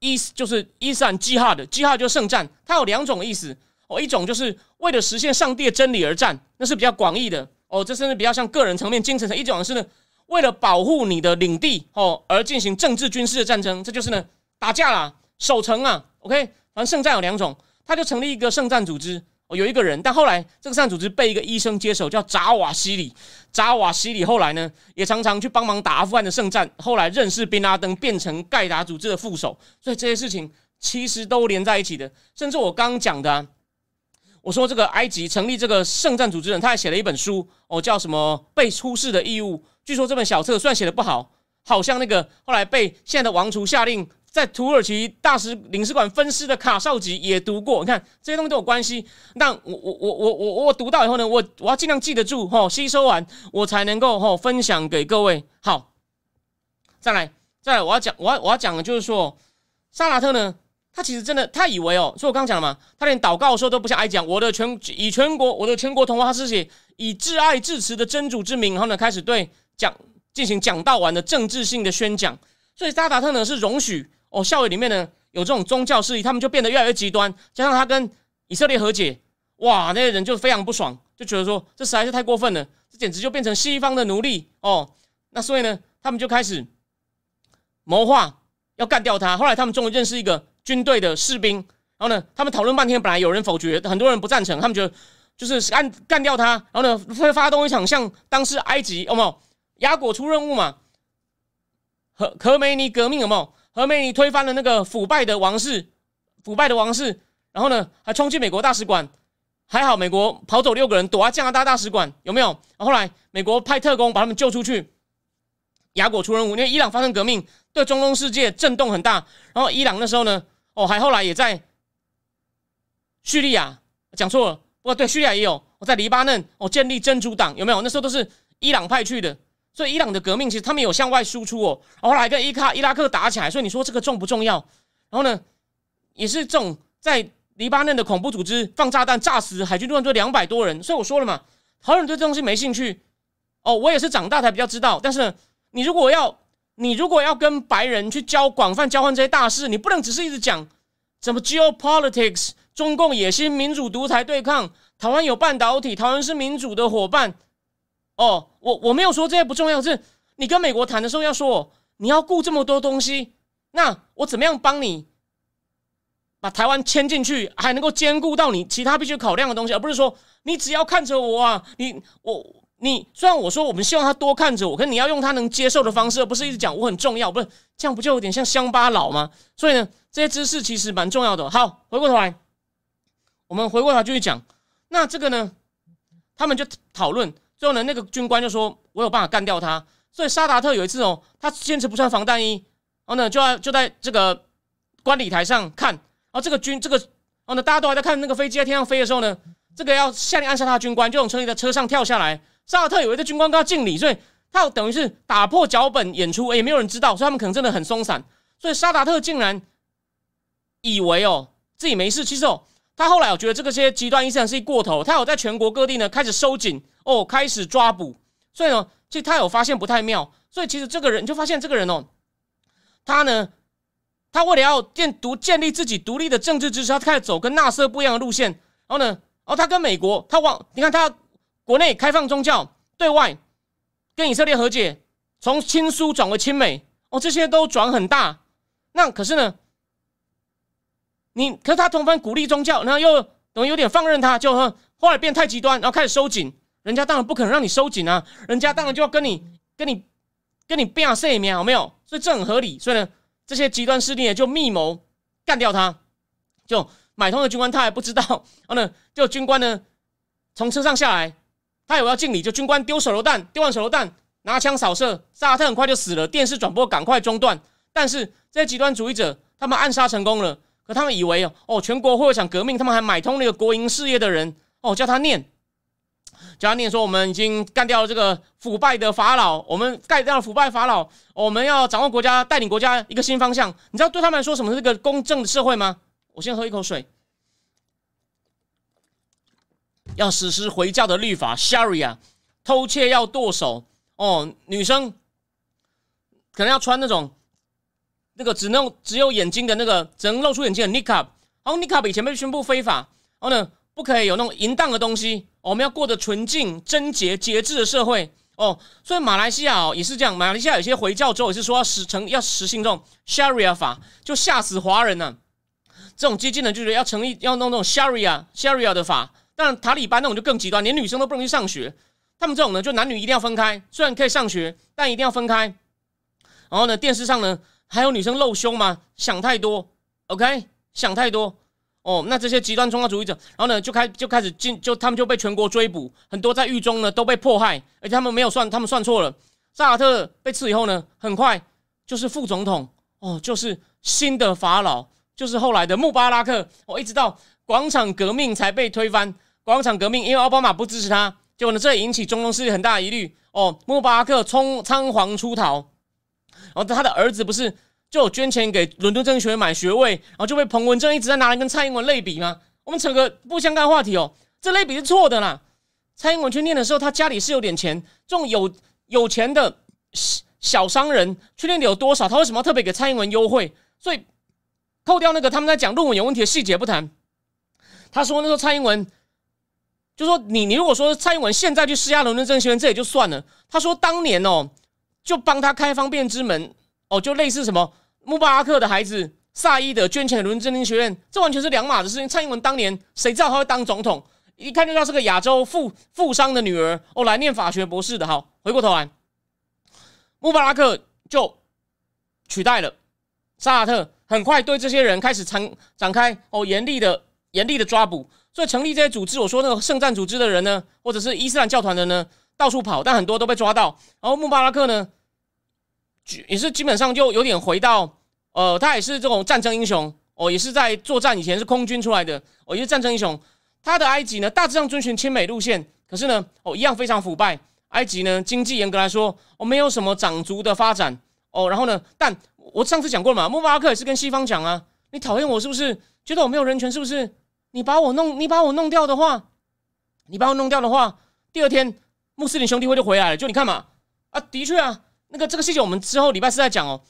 伊斯就是伊斯兰基哈的基哈就是圣战，它有两种意思哦，一种就是为了实现上帝的真理而战，那是比较广义的哦，这甚至比较像个人层面、精神层；一种是呢，为了保护你的领地哦而进行政治军事的战争，这就是呢打架啦，守城啊，OK，反正圣战有两种，他就成立一个圣战组织。哦，有一个人，但后来这个圣战组织被一个医生接手，叫扎瓦西里。扎瓦西里后来呢，也常常去帮忙打阿富汗的圣战。后来认识宾拉登，变成盖达组织的副手。所以这些事情其实都连在一起的。甚至我刚讲的，我说这个埃及成立这个圣战组织人，他还写了一本书，哦，叫什么《被出世的义务》。据说这本小册虽然写的不好，好像那个后来被现在的王储下令。在土耳其大使领事馆分尸的卡绍吉也读过，你看这些东西都有关系。那我我我我我我读到以后呢，我我要尽量记得住哈，吸收完我才能够哈分享给各位。好，再来再来，我要讲我要我要讲的就是说，萨拉特呢，他其实真的他以为哦，所以我刚刚讲了嘛，他连祷告的时候都不像爱讲我的全以全国我的全国同胞，他是写以挚爱至慈的真主之名，然后呢开始对讲进行讲道完的政治性的宣讲。所以萨达特呢是容许。哦，校园里面呢有这种宗教势力，他们就变得越来越极端。加上他跟以色列和解，哇，那些人就非常不爽，就觉得说这实在是太过分了，这简直就变成西方的奴隶哦。那所以呢，他们就开始谋划要干掉他。后来他们终于认识一个军队的士兵，然后呢，他们讨论半天，本来有人否决，很多人不赞成，他们觉得就是干干掉他，然后呢会发动一场像当时埃及哦没有雅果出任务嘛？和和梅尼革命有没有？何梅尼推翻了那个腐败的王室，腐败的王室，然后呢，还冲进美国大使馆，还好美国跑走六个人，躲在加拿大大使馆，有没有？后来美国派特工把他们救出去，雅果出任务，因为伊朗发生革命，对中东世界震动很大。然后伊朗那时候呢，哦，还后来也在叙利亚，讲错了，不过对叙利亚也有，我在黎巴嫩哦建立真主党，有没有？那时候都是伊朗派去的。所以伊朗的革命其实他们有向外输出哦，后来跟伊卡伊拉克打起来，所以你说这个重不重要？然后呢，也是这种在黎巴嫩的恐怖组织放炸弹炸死海军陆战队两百多人。所以我说了嘛，好多人对这东西没兴趣哦。我也是长大才比较知道。但是，你如果要你如果要跟白人去交广泛交换这些大事，你不能只是一直讲什么 geopolitics、中共野心、民主独裁对抗、台湾有半导体、台湾是民主的伙伴。哦，我我没有说这些不重要，是你跟美国谈的时候要说，你要顾这么多东西，那我怎么样帮你把台湾牵进去，还能够兼顾到你其他必须考量的东西，而不是说你只要看着我啊，你我你虽然我说我们希望他多看着我，可你要用他能接受的方式，而不是一直讲我很重要，不是这样不就有点像乡巴佬吗？所以呢，这些知识其实蛮重要的。好，回过头来，我们回过头继续讲，那这个呢，他们就讨论。最后呢，那个军官就说：“我有办法干掉他。”所以沙达特有一次哦，他坚持不穿防弹衣，然后呢，就在就在这个观礼台上看，然后这个军这个，然后呢，大家都还在看那个飞机在天上飞的时候呢，这个要下令暗杀他的军官就从车里的车上跳下来。沙达特以为这军官跟他敬礼，所以他等于是打破脚本演出，也没有人知道，所以他们可能真的很松散。所以沙达特竟然以为哦自己没事，其实哦。他后来我觉得这个些极端伊斯兰是一过头，他有在全国各地呢开始收紧哦，开始抓捕，所以呢，其实他有发现不太妙，所以其实这个人就发现这个人哦，他呢，他为了要建独建立自己独立的政治支持，他开始走跟纳瑟不一样的路线，然后呢，然后他跟美国，他往你看他国内开放宗教，对外跟以色列和解，从亲苏转为亲美，哦，这些都转很大，那可是呢？你可是他同番鼓励宗教，然后又等于有点放任他，就后来变太极端，然后开始收紧。人家当然不可能让你收紧啊，人家当然就要跟你、跟你、跟你变色一面，有没有？所以这很合理。所以呢，这些极端势力也就密谋干掉他。就买通的军官他还不知道，然后呢，就军官呢从车上下来，他以为要敬礼，就军官丢手榴弹，丢完手榴弹拿枪扫射，萨拉特很快就死了。电视转播赶快中断。但是这些极端主义者他们暗杀成功了。可他们以为哦哦，全国会有场革命，他们还买通那个国营事业的人哦，叫他念，叫他念说，我们已经干掉了这个腐败的法老，我们干掉了腐败法老，我们要掌握国家，带领国家一个新方向。你知道对他们来说什么是个公正的社会吗？我先喝一口水。要实施回教的律法，Sharia，偷窃要剁手哦，女生可能要穿那种。那个只能只有眼睛的那个，只能露出眼睛的 niqab，然后 niqab 以前被宣布非法，然后呢，不可以有那种淫荡的东西，我们要过得纯净、贞洁、节制的社会。哦，所以马来西亚哦也是这样，马来西亚有些回教州也是说要实成要实行这种 Sharia 法，就吓死华人呢。这种激进的就是要成立要弄那种 Sharia Sharia 的法，但塔利班那种就更极端，连女生都不容去上学。他们这种呢，就男女一定要分开，虽然可以上学，但一定要分开。然后呢，电视上呢还有女生露胸吗？想太多，OK，想太多。哦，那这些极端宗教主义者，然后呢，就开就开始进，就他们就被全国追捕，很多在狱中呢都被迫害，而且他们没有算，他们算错了。萨拉特被刺以后呢，很快就是副总统，哦，就是新的法老，就是后来的穆巴拉克，哦，一直到广场革命才被推翻。广场革命因为奥巴马不支持他，结果呢，这也引起中东世界很大的疑虑。哦，穆巴拉克冲仓皇出逃，然后他的儿子不是。就有捐钱给伦敦政治学院买学位，然后就被彭文正一直在拿来跟蔡英文类比吗？我们扯个不相干话题哦，这类比是错的啦。蔡英文去念的时候，他家里是有点钱，这种有有钱的小商人去念的有多少？他为什么要特别给蔡英文优惠？所以扣掉那个他们在讲论文有问题的细节不谈，他说那时候蔡英文就说你你如果说蔡英文现在去施压伦敦政学院，这也就算了。他说当年哦，就帮他开方便之门哦，就类似什么。穆巴拉克的孩子萨伊德捐钱伦敦政学院，这完全是两码的事情。蔡英文当年谁知道他会当总统？一看就知道是个亚洲富富商的女儿哦，来念法学博士的。好，回过头来，穆巴拉克就取代了萨拉特，很快对这些人开始展展开哦严厉的严厉的抓捕。所以成立这些组织，我说那个圣战组织的人呢，或者是伊斯兰教团的呢，到处跑，但很多都被抓到。然后穆巴拉克呢？也是基本上就有点回到，呃，他也是这种战争英雄哦，也是在作战以前是空军出来的哦，也是战争英雄。他的埃及呢，大致上遵循亲美路线，可是呢，哦，一样非常腐败。埃及呢，经济严格来说，哦，没有什么长足的发展哦。然后呢，但我上次讲过了嘛，穆巴拉克也是跟西方讲啊，你讨厌我是不是？觉得我没有人权是不是？你把我弄，你把我弄掉的话，你把我弄掉的话，第二天穆斯林兄弟会就回来了。就你看嘛，啊，的确啊。那个这个细节我们之后礼拜四再讲哦。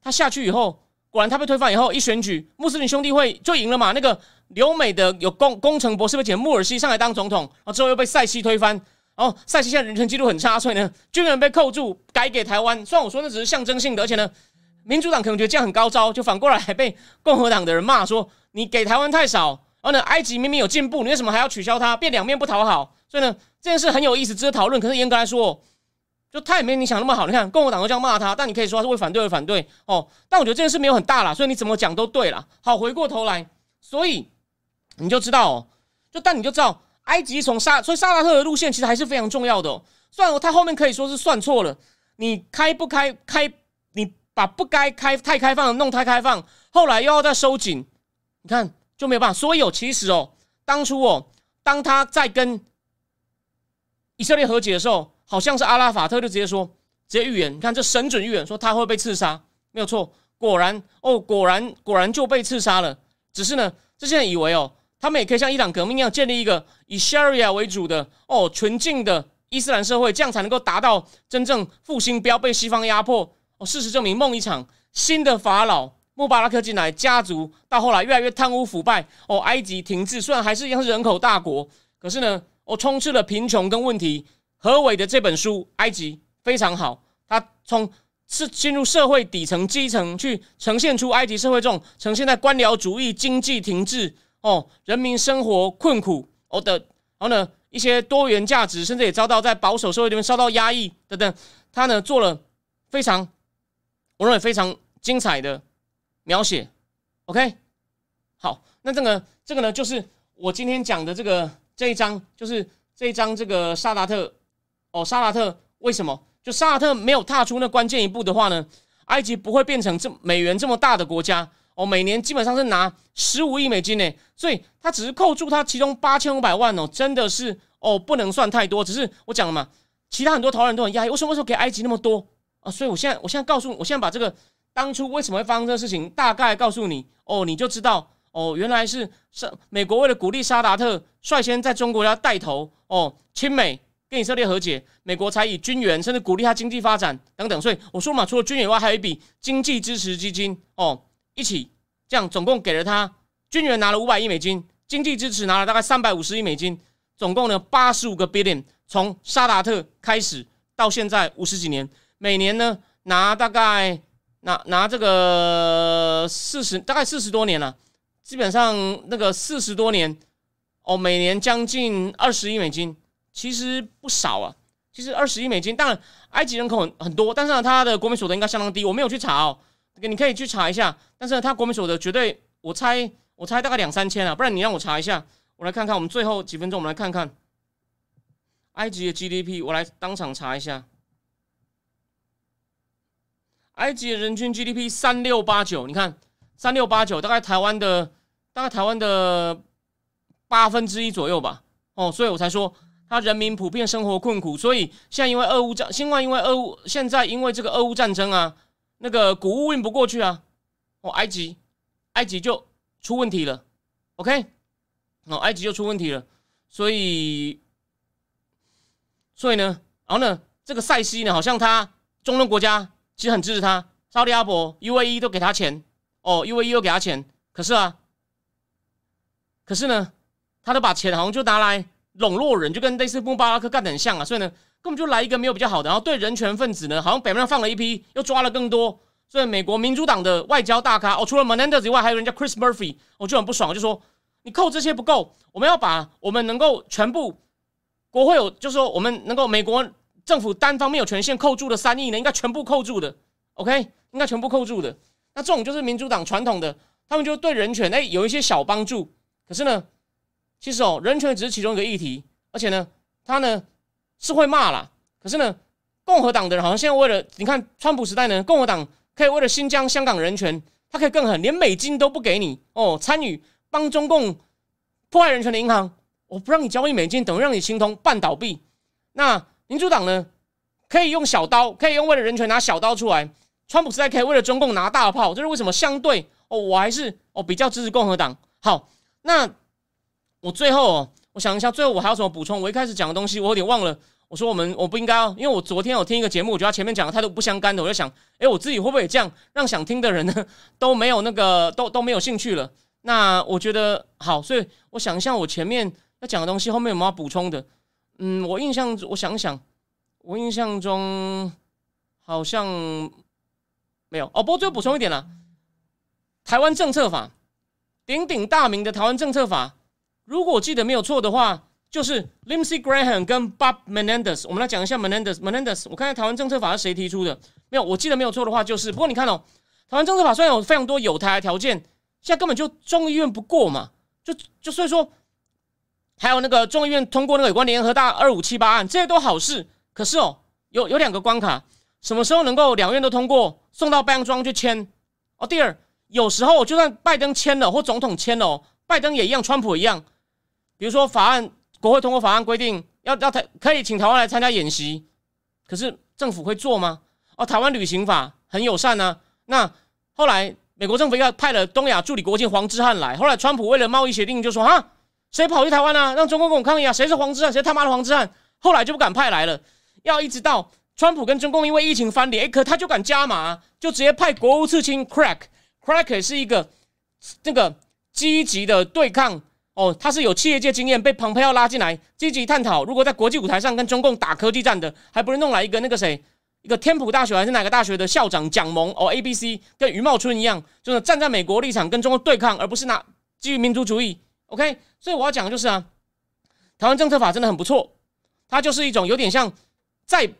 他下去以后，果然他被推翻以后，一选举穆斯林兄弟会就赢了嘛。那个留美的有工工程博士被请穆尔西上来当总统，然后之后又被塞西推翻。哦塞西现在人权记录很差，所以呢军人被扣住，改给台湾。虽然我说那只是象征性的，而且呢民主党可能觉得这样很高招，就反过来还被共和党的人骂说你给台湾太少。然后呢埃及明明有进步，你为什么还要取消它？变两面不讨好。所以呢这件事很有意思，值得讨论。可是严格来说。就他也没你想那么好，你看共和党都这样骂他，但你可以说他是为反对而反对哦。但我觉得这件事没有很大啦，所以你怎么讲都对了。好，回过头来，所以你就知道哦，就但你就知道，埃及从沙，所以沙拉特的路线其实还是非常重要的。哦。虽然他后面可以说是算错了，你开不开开，你把不该开太开放的弄太开放，后来又要再收紧，你看就没有办法。所以有，其实哦，当初哦，当他在跟以色列和解的时候。好像是阿拉法特就直接说，直接预言，你看这神准预言说他会被刺杀，没有错，果然哦，果然果然就被刺杀了。只是呢，这些人以为哦，他们也可以像伊朗革命一样建立一个以 Sharia 为主的哦纯净的伊斯兰社会，这样才能够达到真正复兴，不要被西方压迫。哦，事实证明梦一场，新的法老穆巴拉克进来，家族到后来越来越贪污腐败。哦，埃及停滞，虽然还是一样是人口大国，可是呢，哦，充斥了贫穷跟问题。何伟的这本书《埃及》非常好，他从是进入社会底层基层去呈现出埃及社会这种呈现在官僚主义、经济停滞哦，人民生活困苦哦的，然后呢一些多元价值，甚至也遭到在保守社会里面受到压抑等等，他呢做了非常我认为非常精彩的描写。OK，好，那这个这个呢就是我今天讲的这个这一章，就是这一章这个萨达特。哦，萨达特为什么？就萨达特没有踏出那关键一步的话呢？埃及不会变成这美元这么大的国家哦，每年基本上是拿十五亿美金呢，所以他只是扣住他其中八千五百万哦，真的是哦不能算太多。只是我讲了嘛，其他很多投人都很压抑，为什么为什么给埃及那么多啊？所以我现在我现在告诉我现在把这个当初为什么会发生这个事情大概告诉你哦，你就知道哦，原来是是美国为了鼓励沙达特率先在中国要带头哦亲美。跟以色列和解，美国才以军援，甚至鼓励他经济发展等等。所以我说嘛，除了军援外，还有一笔经济支持基金哦，一起这样总共给了他军援拿了五百亿美金，经济支持拿了大概三百五十亿美金，总共呢八十五个 billion，从沙达特开始到现在五十几年，每年呢拿大概拿拿这个四十大概四十多年了，基本上那个四十多年哦，每年将近二十亿美金，其实不少啊。其实二十亿美金，当然埃及人口很很多，但是呢，他的国民所得应该相当低。我没有去查哦，你可以去查一下。但是呢，他国民所得绝对，我猜我猜大概两三千啊，不然你让我查一下，我来看看。我们最后几分钟，我们来看看埃及的 GDP，我来当场查一下。埃及的人均 GDP 三六八九，你看三六八九，大概台湾的大概台湾的八分之一左右吧。哦，所以我才说。他人民普遍生活困苦，所以现在因为俄乌战，现在因为俄乌，现在因为这个俄乌战争啊，那个谷物运不过去啊，哦，埃及，埃及就出问题了，OK，哦，埃及就出问题了，所以，所以呢，然后呢，这个塞西呢，好像他中东国家其实很支持他，沙特阿伯、UAE 都给他钱，哦，UAE 又给他钱，可是啊，可是呢，他都把钱好像就拿来。笼络人就跟类似穆巴拉克干的很像啊，所以呢，根本就来一个没有比较好的，然后对人权分子呢，好像表面上放了一批，又抓了更多。所以美国民主党的外交大咖哦，除了 Menendez 以外，还有人家 Chris Murphy，我就很不爽，就说你扣这些不够，我们要把我们能够全部国会有，就是说我们能够美国政府单方面有权限扣住的三亿呢，应该全部扣住的，OK，应该全部扣住的。那这种就是民主党传统的，他们就对人权哎有一些小帮助，可是呢。其实哦，人权只是其中一个议题，而且呢，他呢是会骂啦。可是呢，共和党的人好像现在为了你看，川普时代呢，共和党可以为了新疆、香港人权，他可以更狠，连美金都不给你哦。参与帮中共破坏人权的银行，我不让你交易美金，等于让你清通半倒闭。那民主党呢，可以用小刀，可以用为了人权拿小刀出来。川普时代可以为了中共拿大炮，这是为什么？相对哦，我还是哦比较支持共和党。好，那。我最后哦，我想一下，最后我还有什么补充？我一开始讲的东西，我有点忘了。我说我们我不应该，因为我昨天有听一个节目，我觉得前面讲的态度不相干的，我就想，哎，我自己会不会也这样让想听的人呢都没有那个都都没有兴趣了？那我觉得好，所以我想一下，我前面要讲的东西后面有没有补充的？嗯，我印象，我想想，我印象中好像没有哦。不过最后补充一点啦，台湾政策法鼎鼎大名的台湾政策法。如果我记得没有错的话，就是 Lindsey Graham 跟 Bob Menendez。我们来讲一下 Menendez。Menendez，我看看台湾政策法是谁提出的？没有，我记得没有错的话，就是。不过你看哦，台湾政策法虽然有非常多有台的条件，现在根本就众议院不过嘛，就就所以说，还有那个众议院通过那个有关联合大二五七八案，这些都好事。可是哦，有有两个关卡，什么时候能够两院都通过，送到拜登庄去签？哦，第二，有时候就算拜登签了或总统签了，拜登也一样，川普一样。比如说，法案国会通过法案规定要要台可以请台湾来参加演习，可是政府会做吗？哦，台湾旅行法很友善呢。那后来美国政府要派了东亚助理国庆黄之汉来，后来川普为了贸易协定就说啊，谁跑去台湾呢？让中共跟我抗议啊！谁是黄之汉？谁他妈的黄之汉？后来就不敢派来了。要一直到川普跟中共因为疫情翻脸，哎，可他就敢加码，就直接派国务次卿 Crack，Crack 是一个那个积极的对抗。哦，他是有企业界经验，被蓬佩奥拉进来，积极探讨如果在国际舞台上跟中共打科技战的，还不是弄来一个那个谁，一个天普大学还是哪个大学的校长蒋蒙哦，A B C 跟余茂春一样，就是站在美国立场跟中国对抗，而不是拿基于民族主义。OK，所以我要讲的就是啊，台湾政策法真的很不错，它就是一种有点像在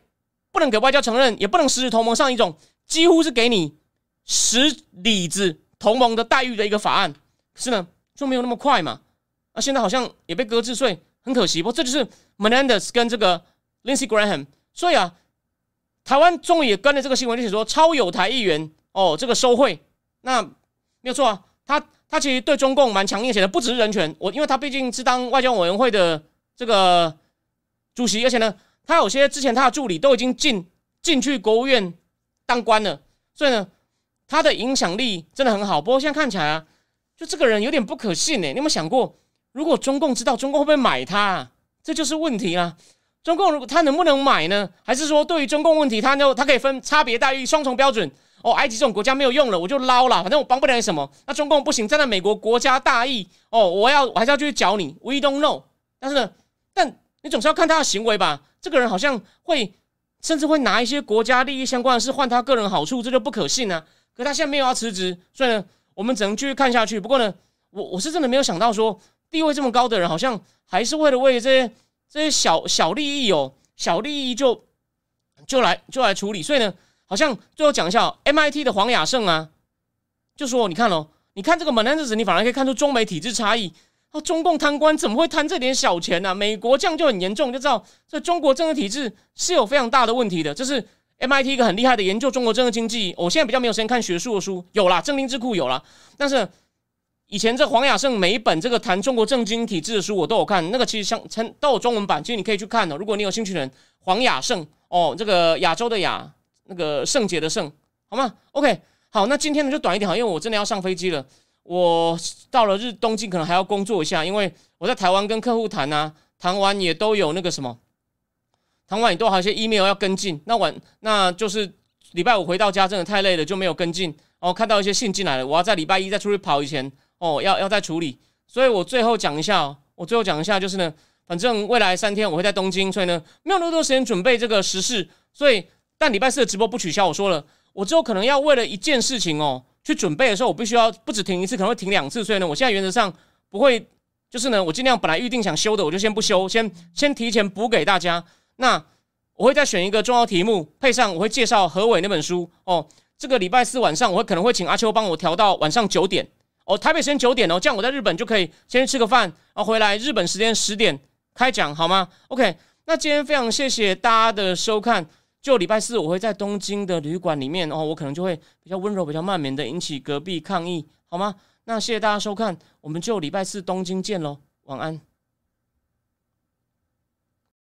不能给外交承认，也不能实质同盟上一种几乎是给你实里子同盟的待遇的一个法案，是呢就没有那么快嘛。啊，现在好像也被搁置，所以很可惜。不过这就是 Menendez 跟这个 Lindsey Graham，所以啊，台湾终于也跟着这个新闻，就写说超有台议员哦，这个收贿，那没有错啊。他他其实对中共蛮强硬，写的不只是人权，我因为他毕竟是当外交委员会的这个主席，而且呢，他有些之前他的助理都已经进进去国务院当官了，所以呢，他的影响力真的很好。不过现在看起来啊，就这个人有点不可信呢。你有没有想过？如果中共知道，中共会不会买它？这就是问题啦。中共如果他能不能买呢？还是说对于中共问题，他就他可以分差别待遇、双重标准？哦，埃及这种国家没有用了，我就捞了，反正我帮不了你什么。那中共不行，站在美国国家大义，哦，我要我还是要继续剿你。We don't know。但是呢，但你总是要看他的行为吧。这个人好像会甚至会拿一些国家利益相关的事换他个人好处，这就不可信啊。可他现在没有要辞职，所以呢，我们只能继续看下去。不过呢，我我是真的没有想到说地位这么高的人，好像还是为了为这些这些小小利益哦，小利益就就来就来处理。所以呢，好像最后讲一下 MIT 的黄雅胜啊，就说你看哦，你看这个门 e 子，你反而可以看出中美体制差异。哦，中共贪官怎么会贪这点小钱呢？美国这样就很严重，就知道这中国政治体制是有非常大的问题的。这是。MIT 一个很厉害的研究中国政治经济，我现在比较没有时间看学术的书，有啦，政经智库有啦。但是以前这黄雅胜每一本这个谈中国政经体制的书我都有看，那个其实像都有中文版，其实你可以去看的。如果你有兴趣的人，黄雅胜哦，这个亚洲的亚，那个圣洁的圣，好吗？OK，好，那今天呢就短一点好，因为我真的要上飞机了，我到了日东京可能还要工作一下，因为我在台湾跟客户谈啊，谈完也都有那个什么。谈完你都还有些 email 要跟进，那晚那就是礼拜五回到家真的太累了，就没有跟进。哦，看到一些信进来了，我要在礼拜一再出去跑以前，哦，要要再处理。所以我最后讲一下，我最后讲一下就是呢，反正未来三天我会在东京，所以呢没有那么多时间准备这个时事。所以但礼拜四的直播不取消，我说了，我之后可能要为了一件事情哦去准备的时候，我必须要不止停一次，可能会停两次。所以呢，我现在原则上不会，就是呢，我尽量本来预定想修的，我就先不修，先先提前补给大家。那我会再选一个重要题目，配上我会介绍何伟那本书哦。这个礼拜四晚上，我会可能会请阿秋帮我调到晚上九点哦，台北时间九点哦，这样我在日本就可以先去吃个饭，然后回来日本时间十点开讲好吗？OK，那今天非常谢谢大家的收看。就礼拜四我会在东京的旅馆里面哦，我可能就会比较温柔、比较慢绵的引起隔壁抗议好吗？那谢谢大家收看，我们就礼拜四东京见喽，晚安。